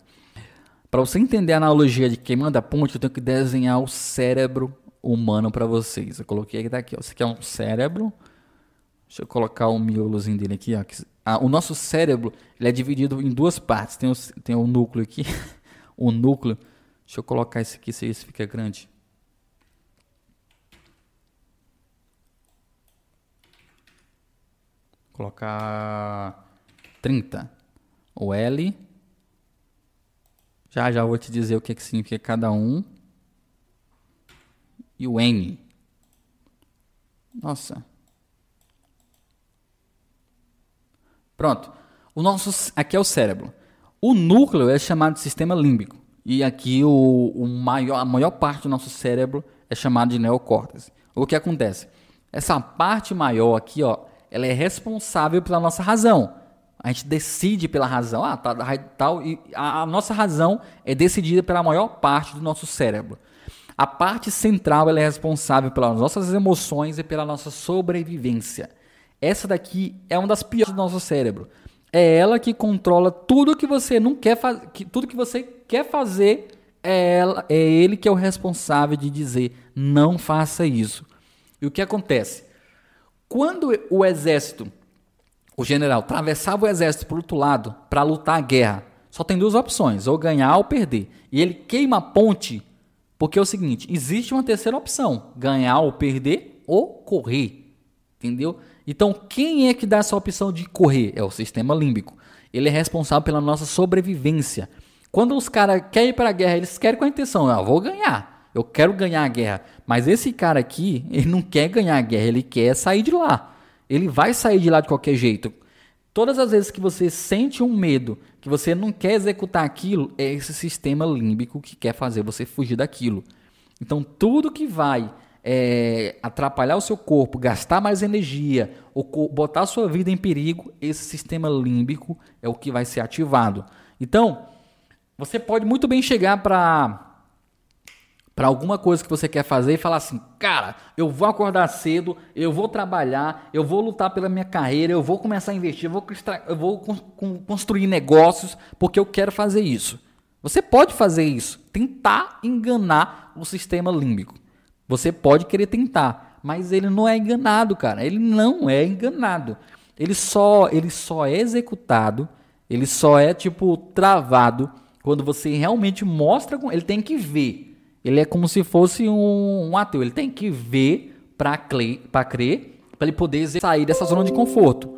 Para você entender a analogia de quem manda ponte, eu tenho que desenhar o cérebro humano para vocês. Eu coloquei aqui, tá aqui, ó. Esse aqui é um cérebro. Deixa eu colocar o miolozinho dele aqui, ó. Ah, o nosso cérebro ele é dividido em duas partes. Tem o, tem o núcleo aqui. o núcleo. Deixa eu colocar esse aqui, se esse fica grande. Colocar 30. O L já já vou te dizer o que, que significa cada um. E o N. Nossa. Pronto. O nosso aqui é o cérebro. O núcleo é chamado de sistema límbico. E aqui o, o maior, a maior parte do nosso cérebro é chamado de neocórtex. O que acontece? Essa parte maior aqui, ó, ela é responsável pela nossa razão. A gente decide pela razão. Ah, tá, tal, e a, a nossa razão é decidida pela maior parte do nosso cérebro. A parte central é responsável pelas nossas emoções e pela nossa sobrevivência. Essa daqui é uma das piores do nosso cérebro. É ela que controla tudo que você não quer fazer, tudo que você quer fazer é ela, é ele que é o responsável de dizer não faça isso. E o que acontece? Quando o exército o general atravessava o exército para o outro lado para lutar a guerra. Só tem duas opções, ou ganhar ou perder. E ele queima a ponte porque é o seguinte, existe uma terceira opção, ganhar ou perder ou correr. Entendeu? Então, quem é que dá essa opção de correr? É o sistema límbico. Ele é responsável pela nossa sobrevivência. Quando os caras querem ir para a guerra, eles querem com a intenção, eu vou ganhar. Eu quero ganhar a guerra. Mas esse cara aqui, ele não quer ganhar a guerra, ele quer sair de lá ele vai sair de lá de qualquer jeito. Todas as vezes que você sente um medo, que você não quer executar aquilo, é esse sistema límbico que quer fazer você fugir daquilo. Então, tudo que vai é, atrapalhar o seu corpo, gastar mais energia, ou botar a sua vida em perigo, esse sistema límbico é o que vai ser ativado. Então, você pode muito bem chegar para para alguma coisa que você quer fazer e falar assim, cara, eu vou acordar cedo, eu vou trabalhar, eu vou lutar pela minha carreira, eu vou começar a investir, eu vou, eu vou construir negócios porque eu quero fazer isso. Você pode fazer isso, tentar enganar o sistema límbico. Você pode querer tentar, mas ele não é enganado, cara. Ele não é enganado. Ele só, ele só é executado, ele só é tipo travado quando você realmente mostra, ele tem que ver ele é como se fosse um, um ateu. Ele tem que ver para crer, para ele poder sair dessa zona de conforto.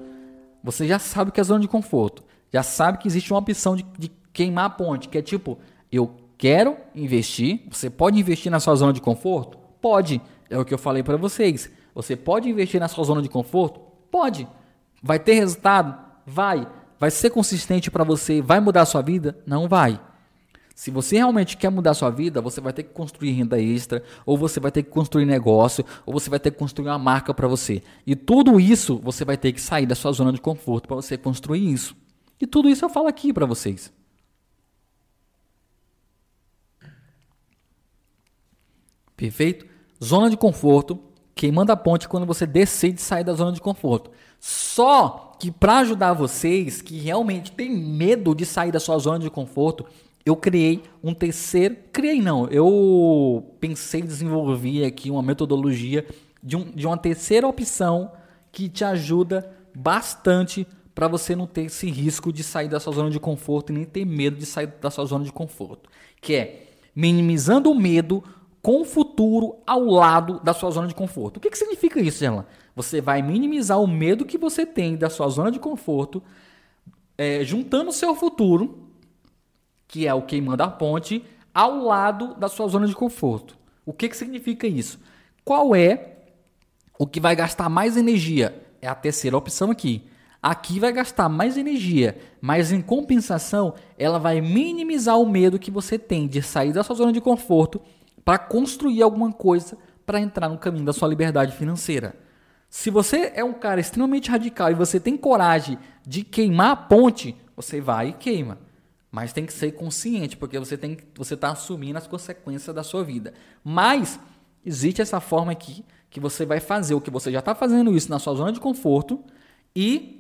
Você já sabe que é zona de conforto. Já sabe que existe uma opção de, de queimar a ponte, que é tipo, eu quero investir. Você pode investir na sua zona de conforto? Pode. É o que eu falei para vocês. Você pode investir na sua zona de conforto? Pode. Vai ter resultado? Vai. Vai ser consistente para você? Vai mudar a sua vida? Não vai. Se você realmente quer mudar sua vida, você vai ter que construir renda extra, ou você vai ter que construir negócio, ou você vai ter que construir uma marca para você. E tudo isso você vai ter que sair da sua zona de conforto para você construir isso. E tudo isso eu falo aqui para vocês. Perfeito? Zona de conforto, quem manda a ponte quando você decide sair da zona de conforto. Só que para ajudar vocês que realmente têm medo de sair da sua zona de conforto, eu criei um terceiro. Criei não, eu pensei desenvolver aqui uma metodologia de, um, de uma terceira opção que te ajuda bastante para você não ter esse risco de sair da sua zona de conforto e nem ter medo de sair da sua zona de conforto. Que é minimizando o medo com o futuro ao lado da sua zona de conforto. O que, que significa isso, Gerlan? Você vai minimizar o medo que você tem da sua zona de conforto, é, juntando o seu futuro que é o queimando a ponte, ao lado da sua zona de conforto. O que, que significa isso? Qual é o que vai gastar mais energia? É a terceira opção aqui. Aqui vai gastar mais energia, mas em compensação, ela vai minimizar o medo que você tem de sair da sua zona de conforto para construir alguma coisa para entrar no caminho da sua liberdade financeira. Se você é um cara extremamente radical e você tem coragem de queimar a ponte, você vai e queima. Mas tem que ser consciente, porque você tem você está assumindo as consequências da sua vida. Mas existe essa forma aqui que você vai fazer o que você já está fazendo isso na sua zona de conforto e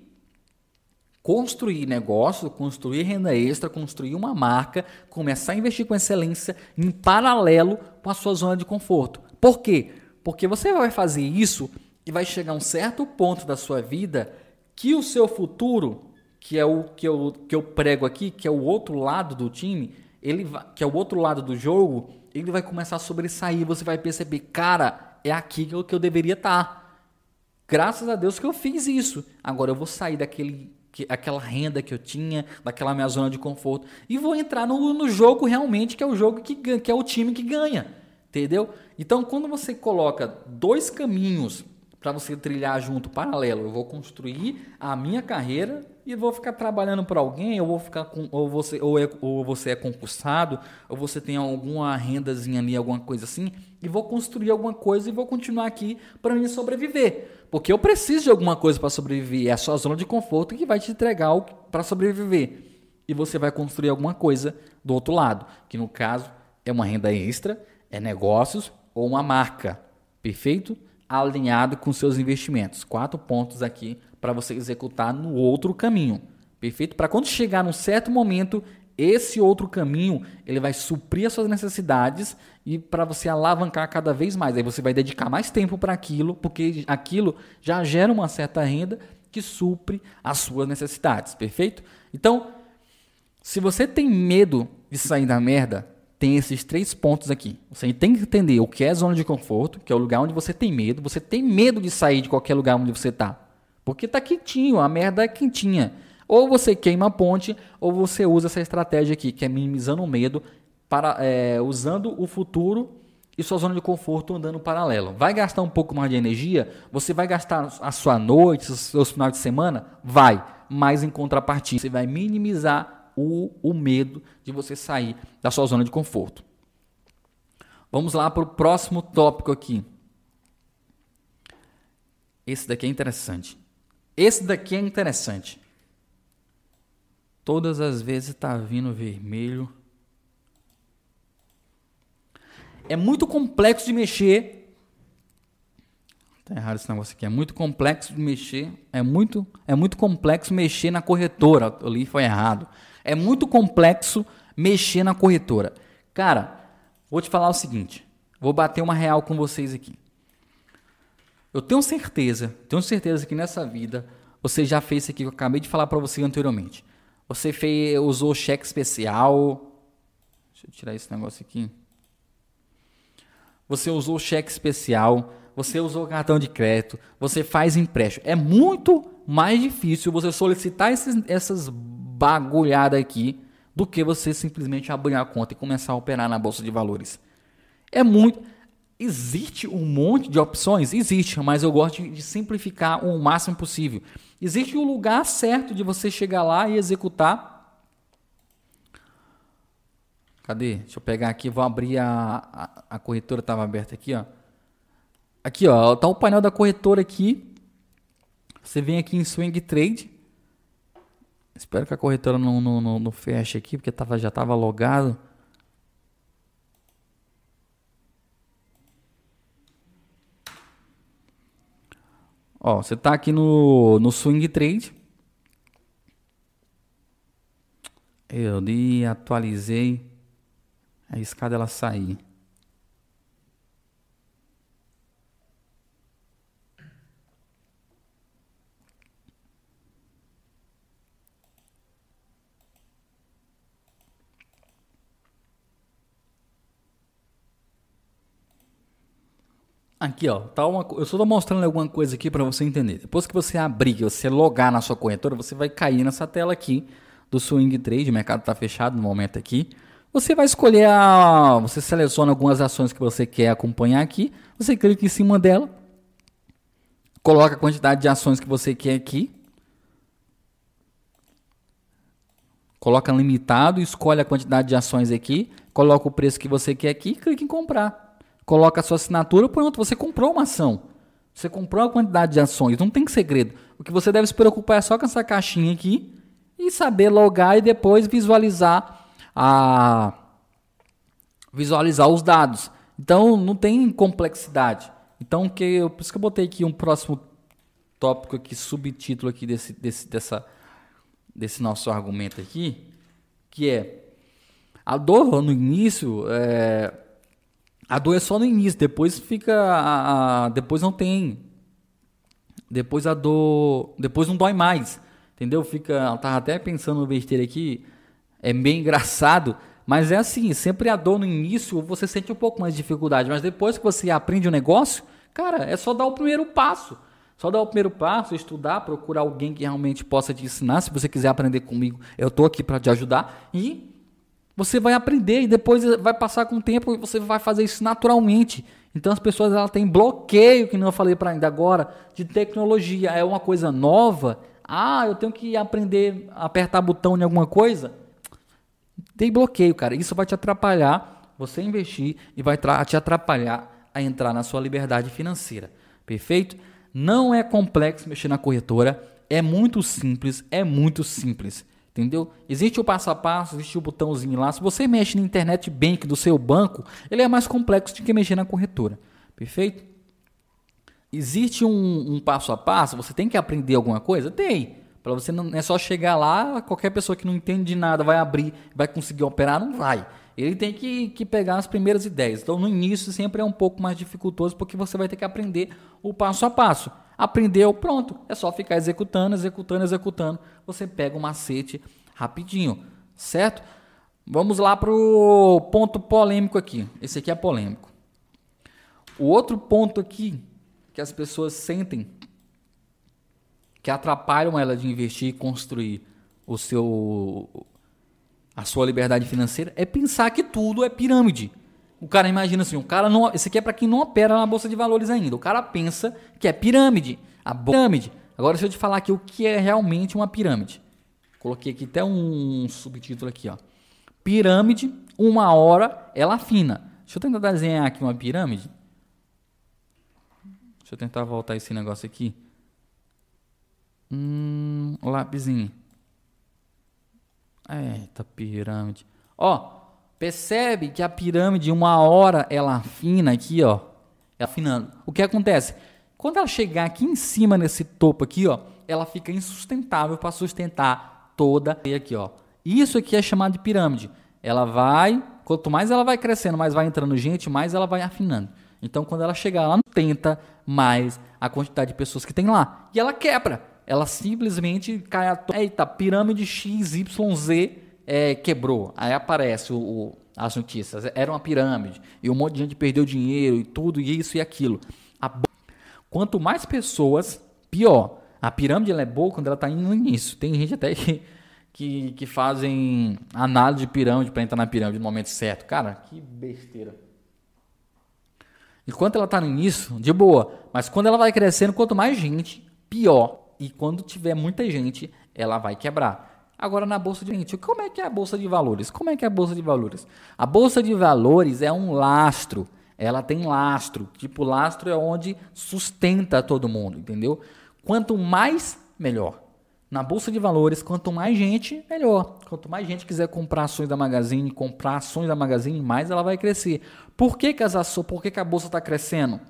construir negócio, construir renda extra, construir uma marca, começar a investir com excelência em paralelo com a sua zona de conforto. Por quê? Porque você vai fazer isso e vai chegar a um certo ponto da sua vida que o seu futuro que é o que eu, que eu prego aqui, que é o outro lado do time, ele vai, que é o outro lado do jogo, ele vai começar a sobressair. Você vai perceber, cara, é aqui que eu, que eu deveria estar. Tá. Graças a Deus que eu fiz isso. Agora eu vou sair daquele que, aquela renda que eu tinha, daquela minha zona de conforto, e vou entrar no, no jogo realmente, que é o jogo que, que é o time que ganha. Entendeu? Então, quando você coloca dois caminhos para você trilhar junto, paralelo. Eu vou construir a minha carreira e vou ficar trabalhando para alguém, ou vou ficar com, ou você, ou, é, ou você é concursado, ou você tem alguma rendazinha ali, alguma coisa assim, e vou construir alguma coisa e vou continuar aqui para mim sobreviver. Porque eu preciso de alguma coisa para sobreviver. É a sua zona de conforto que vai te entregar para sobreviver. E você vai construir alguma coisa do outro lado, que no caso é uma renda extra, é negócios ou uma marca. Perfeito? alinhado com seus investimentos. Quatro pontos aqui para você executar no outro caminho. Perfeito? Para quando chegar num certo momento, esse outro caminho ele vai suprir as suas necessidades e para você alavancar cada vez mais. Aí você vai dedicar mais tempo para aquilo, porque aquilo já gera uma certa renda que supre as suas necessidades. Perfeito? Então, se você tem medo de sair da merda, tem esses três pontos aqui. Você tem que entender o que é zona de conforto, que é o lugar onde você tem medo. Você tem medo de sair de qualquer lugar onde você está. Porque está quentinho, a merda é quentinha. Ou você queima a ponte, ou você usa essa estratégia aqui, que é minimizando o medo, para, é, usando o futuro e sua zona de conforto andando paralelo. Vai gastar um pouco mais de energia? Você vai gastar a sua noite, os seus finais de semana? Vai. Mas em contrapartida, você vai minimizar o, o medo de você sair da sua zona de conforto. Vamos lá para o próximo tópico aqui. Esse daqui é interessante. Esse daqui é interessante. Todas as vezes tá vindo vermelho. É muito complexo de mexer. Tá errado esse negócio aqui. É muito complexo de mexer. É muito, é muito complexo mexer na corretora. Eu li foi errado. É muito complexo mexer na corretora. Cara, vou te falar o seguinte. Vou bater uma real com vocês aqui. Eu tenho certeza, tenho certeza que nessa vida você já fez isso aqui que eu acabei de falar para você anteriormente. Você fez, usou cheque especial. Deixa eu tirar esse negócio aqui. Você usou cheque especial, você usou cartão de crédito, você faz empréstimo. É muito mais difícil você solicitar esses, essas bagulhadas aqui do que você simplesmente abrir a conta e começar a operar na bolsa de valores. É muito. Existe um monte de opções? Existe, mas eu gosto de simplificar o máximo possível. Existe um lugar certo de você chegar lá e executar. Cadê? Deixa eu pegar aqui, vou abrir a, a, a corretora, estava aberta aqui, ó. Aqui, ó, tá o painel da corretora aqui. Você vem aqui em Swing Trade. Espero que a corretora não, não, não, não feche aqui, porque tava, já estava logado. Ó, você tá aqui no, no Swing Trade. Eu li, atualizei. A escada ela sair. Aqui, ó, tá uma, eu só tô mostrando alguma coisa aqui para você entender. Depois que você abrir, você logar na sua corretora, você vai cair nessa tela aqui do Swing Trade, o mercado está fechado no momento aqui. Você vai escolher a, você seleciona algumas ações que você quer acompanhar aqui, você clica em cima dela, coloca a quantidade de ações que você quer aqui, coloca limitado, escolhe a quantidade de ações aqui, coloca o preço que você quer aqui, clica em comprar coloca a sua assinatura, pronto, você comprou uma ação. Você comprou uma quantidade de ações, não tem segredo. O que você deve se preocupar é só com essa caixinha aqui e saber logar e depois visualizar a visualizar os dados. Então não tem complexidade. Então que eu, por isso que eu botei aqui um próximo tópico aqui, subtítulo aqui desse, desse, dessa, desse nosso argumento aqui, que é a dor no início é, a dor é só no início, depois fica. A, a, depois não tem. Depois a dor. Depois não dói mais. Entendeu? Fica. Eu tava até pensando no besteira aqui. É bem engraçado. Mas é assim, sempre a dor no início você sente um pouco mais de dificuldade. Mas depois que você aprende o negócio, cara, é só dar o primeiro passo. Só dar o primeiro passo, estudar, procurar alguém que realmente possa te ensinar. Se você quiser aprender comigo, eu tô aqui para te ajudar. E você vai aprender e depois vai passar com o tempo e você vai fazer isso naturalmente. Então as pessoas elas têm bloqueio, que não eu falei para ainda agora, de tecnologia. É uma coisa nova. Ah, eu tenho que aprender a apertar botão em alguma coisa. Tem bloqueio, cara. Isso vai te atrapalhar você investir e vai te atrapalhar a entrar na sua liberdade financeira. Perfeito? Não é complexo mexer na corretora. É muito simples. É muito simples. Entendeu? Existe o passo a passo, existe o botãozinho lá. Se você mexe no internet bank do seu banco, ele é mais complexo do que mexer na corretora. Perfeito? Existe um, um passo a passo? Você tem que aprender alguma coisa? Tem. Para você não é só chegar lá, qualquer pessoa que não entende de nada vai abrir, vai conseguir operar, não vai. Ele tem que, que pegar as primeiras ideias. Então, no início, sempre é um pouco mais dificultoso, porque você vai ter que aprender o passo a passo. Aprendeu, pronto. É só ficar executando, executando, executando. Você pega o macete rapidinho, certo? Vamos lá para o ponto polêmico aqui. Esse aqui é polêmico. O outro ponto aqui que as pessoas sentem que atrapalham ela de investir e construir o seu a sua liberdade financeira é pensar que tudo é pirâmide. O cara imagina assim, o cara não, esse aqui é para quem não opera na bolsa de valores ainda. O cara pensa que é pirâmide, a pirâmide. Agora deixa eu te falar aqui o que é realmente uma pirâmide. Coloquei aqui até um subtítulo aqui, ó. Pirâmide, uma hora ela afina. Deixa eu tentar desenhar aqui uma pirâmide. Deixa eu tentar voltar esse negócio aqui. Hum, lápisinho. Eita, pirâmide. Ó, percebe que a pirâmide, uma hora ela afina aqui, ó. Afinando. O que acontece? Quando ela chegar aqui em cima nesse topo aqui, ó, ela fica insustentável para sustentar toda e aqui, ó. Isso aqui é chamado de pirâmide. Ela vai, quanto mais ela vai crescendo, mais vai entrando gente, mais ela vai afinando. Então, quando ela chegar lá, tenta mais a quantidade de pessoas que tem lá. E ela quebra. Ela simplesmente cai a to... Eita, pirâmide XYZ é, quebrou. Aí aparece o, o, as notícias. Era uma pirâmide. E um monte de gente perdeu dinheiro e tudo, e isso e aquilo. A... Quanto mais pessoas, pior. A pirâmide é boa quando ela está no início. Tem gente até que, que, que fazem análise de pirâmide para entrar na pirâmide no momento certo. Cara, que besteira. Enquanto ela está no início, de boa. Mas quando ela vai crescendo, quanto mais gente, pior. E quando tiver muita gente, ela vai quebrar. Agora na bolsa de gente, como é que é a bolsa de valores? Como é que é a bolsa de valores? A bolsa de valores é um lastro. Ela tem lastro. Tipo, lastro é onde sustenta todo mundo, entendeu? Quanto mais, melhor. Na bolsa de valores, quanto mais gente, melhor. Quanto mais gente quiser comprar ações da Magazine, comprar ações da Magazine, mais ela vai crescer. Por que, que, as ações, por que, que a bolsa está crescendo?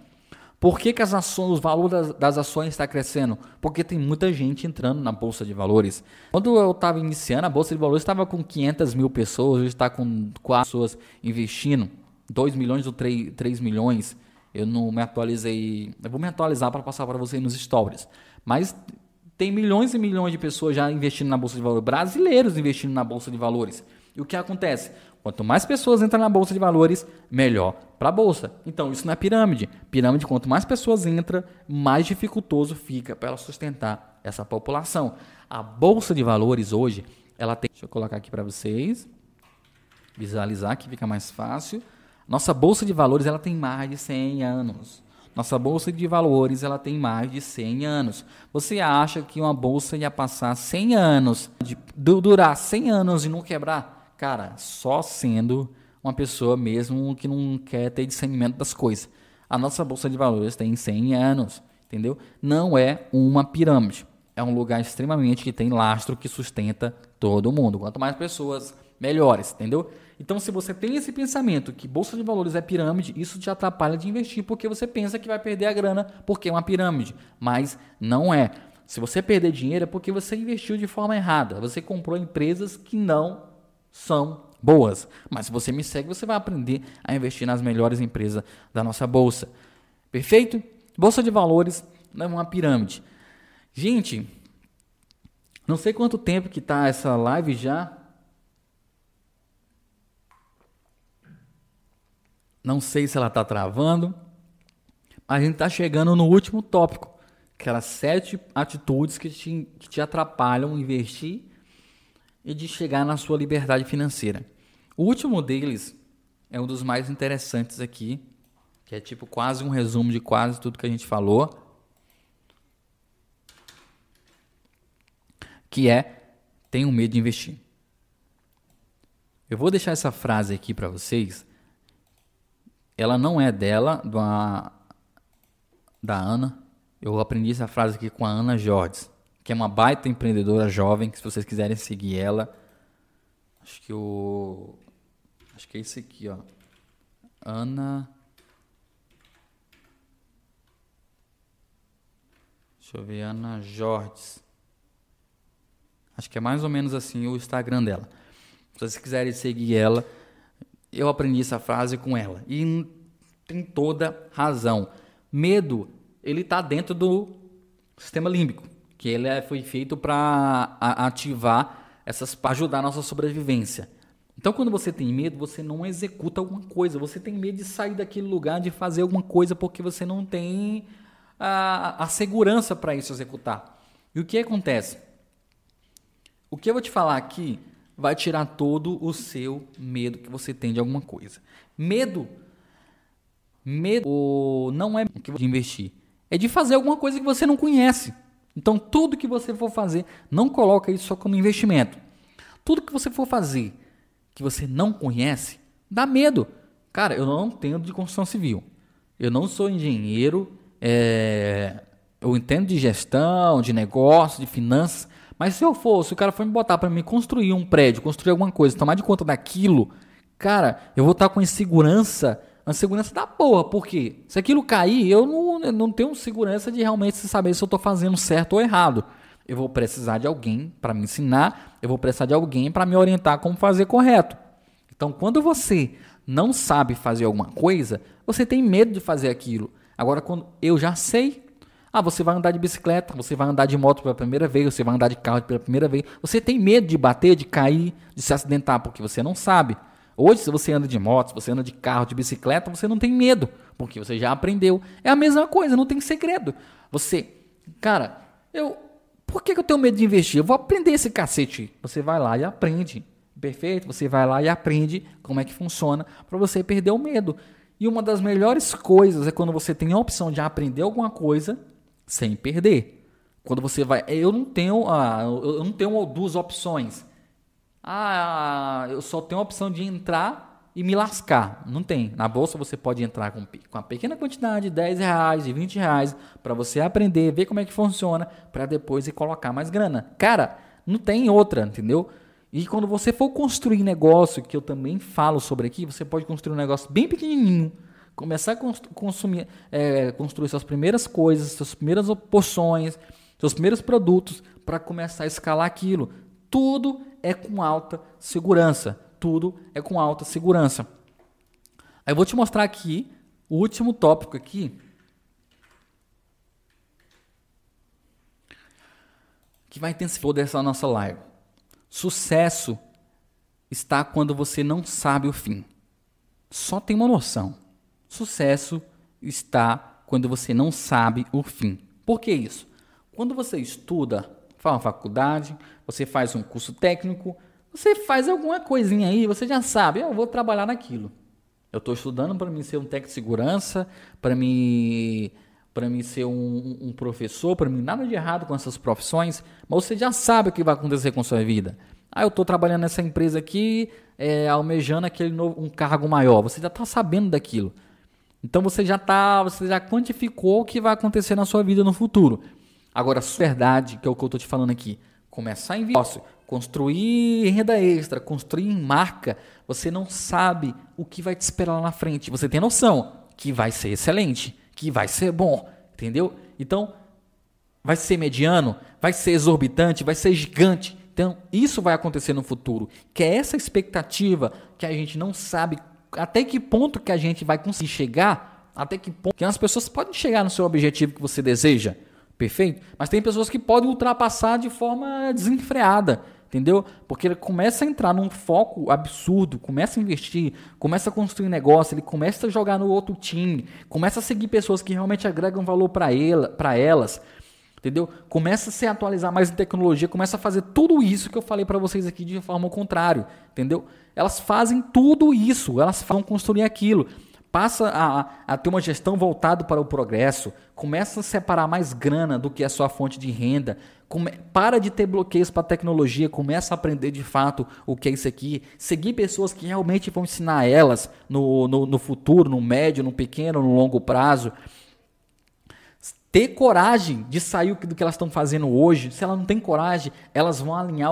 Por que, que as ações, o valor das, das ações está crescendo? Porque tem muita gente entrando na bolsa de valores. Quando eu estava iniciando, a bolsa de valores estava com 500 mil pessoas, hoje está com 4 pessoas investindo, 2 milhões ou 3, 3 milhões. Eu não me atualizei. Eu vou me atualizar para passar para vocês nos stories. Mas tem milhões e milhões de pessoas já investindo na bolsa de valores, brasileiros investindo na bolsa de valores. E o que acontece? Quanto mais pessoas entram na bolsa de valores, melhor para a bolsa. Então, isso não é pirâmide. Pirâmide, quanto mais pessoas entram, mais dificultoso fica para ela sustentar essa população. A bolsa de valores hoje, ela tem. Deixa eu colocar aqui para vocês visualizar que fica mais fácil. Nossa bolsa de valores, ela tem mais de 100 anos. Nossa bolsa de valores ela tem mais de 100 anos. Você acha que uma bolsa ia passar 100 anos, de, durar 100 anos e não quebrar? Cara, só sendo uma pessoa mesmo que não quer ter discernimento das coisas. A nossa bolsa de valores tem 100 anos, entendeu? Não é uma pirâmide. É um lugar extremamente que tem lastro que sustenta todo mundo. Quanto mais pessoas, melhores, entendeu? Então, se você tem esse pensamento que bolsa de valores é pirâmide, isso te atrapalha de investir porque você pensa que vai perder a grana porque é uma pirâmide, mas não é. Se você perder dinheiro é porque você investiu de forma errada. Você comprou empresas que não são boas. Mas se você me segue, você vai aprender a investir nas melhores empresas da nossa bolsa. Perfeito? Bolsa de valores não é uma pirâmide. Gente, não sei quanto tempo que está essa live já. Não sei se ela está travando. A gente está chegando no último tópico. Aquelas sete atitudes que te, que te atrapalham investir e de chegar na sua liberdade financeira. O último deles é um dos mais interessantes aqui, que é tipo quase um resumo de quase tudo que a gente falou. Que é tenho medo de investir. Eu vou deixar essa frase aqui para vocês ela não é dela, da, da Ana. Eu aprendi essa frase aqui com a Ana Jorge, que é uma baita empreendedora jovem, que se vocês quiserem seguir ela, acho que o acho que é esse aqui, ó. Ana Deixa eu ver, Ana Jorge. Acho que é mais ou menos assim o Instagram dela. Se vocês quiserem seguir ela, eu aprendi essa frase com ela. E tem toda razão. Medo, ele está dentro do sistema límbico, que ele é, foi feito para ativar essas para ajudar a nossa sobrevivência. Então, quando você tem medo, você não executa alguma coisa. Você tem medo de sair daquele lugar, de fazer alguma coisa, porque você não tem a, a segurança para isso executar. E o que acontece? O que eu vou te falar aqui vai tirar todo o seu medo que você tem de alguma coisa. Medo, medo não é de investir, é de fazer alguma coisa que você não conhece. Então, tudo que você for fazer, não coloca isso só como investimento. Tudo que você for fazer que você não conhece, dá medo. Cara, eu não tenho de construção civil. Eu não sou engenheiro, é, eu entendo de gestão, de negócio, de finanças, mas se eu for, se o cara for me botar para me construir um prédio, construir alguma coisa, tomar de conta daquilo, cara, eu vou estar com insegurança, uma segurança da porra, porque se aquilo cair, eu não, eu não tenho segurança de realmente saber se eu estou fazendo certo ou errado. Eu vou precisar de alguém para me ensinar, eu vou precisar de alguém para me orientar como fazer correto. Então, quando você não sabe fazer alguma coisa, você tem medo de fazer aquilo. Agora, quando eu já sei, ah, você vai andar de bicicleta, você vai andar de moto pela primeira vez, você vai andar de carro pela primeira vez. Você tem medo de bater, de cair, de se acidentar, porque você não sabe. Hoje, se você anda de moto, se você anda de carro, de bicicleta, você não tem medo, porque você já aprendeu. É a mesma coisa, não tem segredo. Você, cara, eu. Por que, eu tenho medo de investir? Eu vou aprender esse cacete. Você vai lá e aprende. Perfeito? Você vai lá e aprende como é que funciona para você perder o medo. E uma das melhores coisas é quando você tem a opção de aprender alguma coisa sem perder. Quando você vai, eu não tenho, ah, eu não tenho duas opções. Ah, eu só tenho a opção de entrar e me lascar. Não tem. Na bolsa você pode entrar com, com uma pequena quantidade, 10 reais, de 20 reais, para você aprender, ver como é que funciona, para depois ir colocar mais grana. Cara, não tem outra, entendeu? E quando você for construir negócio, que eu também falo sobre aqui, você pode construir um negócio bem pequenininho, começar a consumir, é, construir suas primeiras coisas, suas primeiras porções, seus primeiros produtos para começar a escalar aquilo. Tudo é com alta segurança. Tudo é com alta segurança. Aí eu vou te mostrar aqui o último tópico aqui. Que vai intensificar dessa nossa live. Sucesso está quando você não sabe o fim. Só tem uma noção. Sucesso está quando você não sabe o fim. Por que isso? Quando você estuda, faz uma faculdade, você faz um curso técnico, você faz alguma coisinha aí, você já sabe, eu vou trabalhar naquilo. Eu estou estudando para mim ser um técnico de segurança, para mim para mim ser um, um professor, para mim nada de errado com essas profissões, mas você já sabe o que vai acontecer com a sua vida. Ah, eu estou trabalhando nessa empresa aqui, é, almejando aquele novo, um cargo maior. Você já está sabendo daquilo. Então você já tá, você já quantificou o que vai acontecer na sua vida no futuro. Agora, a verdade, que é o que eu estou te falando aqui, começar em negócio, construir renda extra, construir marca, você não sabe o que vai te esperar lá na frente. Você tem noção que vai ser excelente, que vai ser bom, entendeu? Então, vai ser mediano, vai ser exorbitante, vai ser gigante. Então, isso vai acontecer no futuro, que é essa expectativa que a gente não sabe até que ponto que a gente vai conseguir chegar, até que ponto que as pessoas podem chegar no seu objetivo que você deseja, perfeito? Mas tem pessoas que podem ultrapassar de forma desenfreada, entendeu? Porque ele começa a entrar num foco absurdo, começa a investir, começa a construir negócio, ele começa a jogar no outro time, começa a seguir pessoas que realmente agregam valor para ela, elas, entendeu? Começa a se atualizar mais em tecnologia, começa a fazer tudo isso que eu falei para vocês aqui de forma ao contrário, entendeu? Elas fazem tudo isso, elas vão construir aquilo. Passa a, a ter uma gestão voltada para o progresso, começa a separar mais grana do que a sua fonte de renda, come, para de ter bloqueios para a tecnologia, começa a aprender de fato o que é isso aqui, seguir pessoas que realmente vão ensinar elas no, no, no futuro, no médio, no pequeno, no longo prazo ter coragem de sair do que elas estão fazendo hoje. Se elas não têm coragem, elas vão alinhar